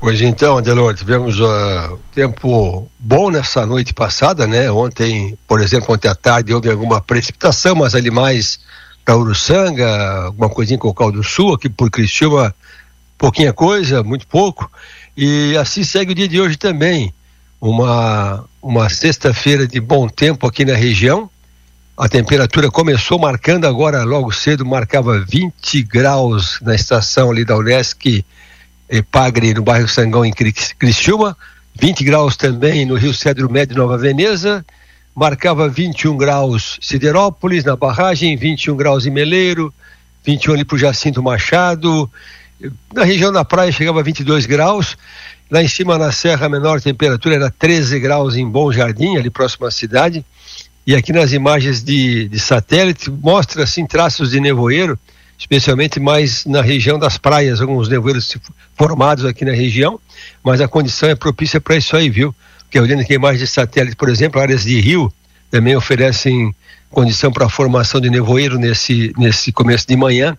Pois então, Adelor, tivemos uh, tempo bom nessa noite passada, né? Ontem, por exemplo, ontem à tarde houve alguma precipitação, mas ali mais para Uruçanga, alguma coisinha com o Caldo do Sul, aqui por Criciúma, pouquinha coisa, muito pouco. E assim segue o dia de hoje também. Uma, uma sexta-feira de bom tempo aqui na região. A temperatura começou marcando agora, logo cedo, marcava 20 graus na estação ali da Unesc Pagre, no bairro Sangão, em Criciúma, 20 graus também no Rio Cedro Médio, Nova Veneza, marcava 21 graus Siderópolis, na barragem, 21 graus em Meleiro, 21 ali para o Jacinto Machado, na região da praia chegava a 22 graus, lá em cima na Serra a menor temperatura era 13 graus em Bom Jardim, ali próximo à cidade, e aqui nas imagens de, de satélite mostra assim traços de nevoeiro, especialmente mais na região das praias, alguns nevoeiros formados aqui na região, mas a condição é propícia para isso aí, viu? Porque olhando aqui imagens de satélite, por exemplo, áreas de rio também oferecem condição para a formação de nevoeiro nesse, nesse começo de manhã.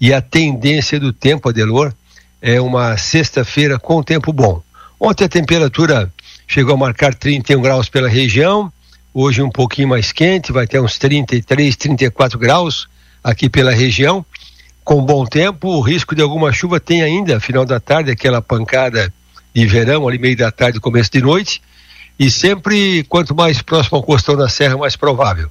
E a tendência do tempo, Adelor, é uma sexta-feira com tempo bom. Ontem a temperatura chegou a marcar 31 graus pela região, hoje um pouquinho mais quente, vai ter uns 33, 34 graus aqui pela região com bom tempo, o risco de alguma chuva tem ainda, final da tarde, aquela pancada de verão, ali meio da tarde, começo de noite, e sempre, quanto mais próximo ao costão da serra, mais provável.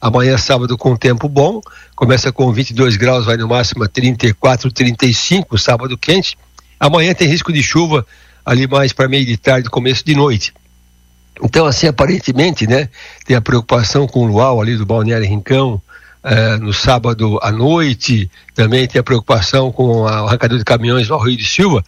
Amanhã, sábado, com tempo bom, começa com 22 graus, vai no máximo a 34, 35, sábado quente. Amanhã tem risco de chuva ali mais para meio de tarde, começo de noite. Então, assim, aparentemente, né, tem a preocupação com o luau ali do Balneário Rincão, é, no sábado à noite, também tem a preocupação com o arrancador de caminhões no Rio de Silva.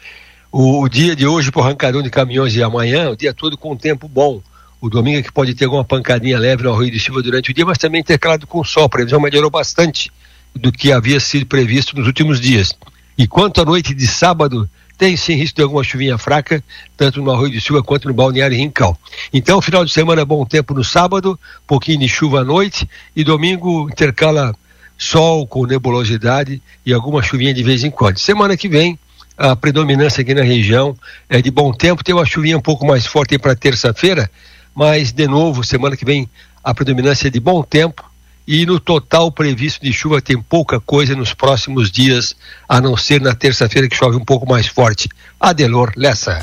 O, o dia de hoje para o arrancador de caminhões e amanhã, o dia todo com tempo bom. O domingo é que pode ter alguma pancadinha leve no Rio de Silva durante o dia, mas também teclado com sol. A previsão melhorou bastante do que havia sido previsto nos últimos dias. E quanto à noite de sábado, tem sim risco de alguma chuvinha fraca, tanto no Arroio de Silva quanto no Balneário Rincão. Então, final de semana, bom tempo no sábado, pouquinho de chuva à noite, e domingo intercala sol com nebulosidade e alguma chuvinha de vez em quando. Semana que vem, a predominância aqui na região é de bom tempo, tem uma chuvinha um pouco mais forte para terça-feira, mas de novo, semana que vem, a predominância é de bom tempo, e no total previsto de chuva tem pouca coisa nos próximos dias, a não ser na terça-feira que chove um pouco mais forte. Adelor Lessa.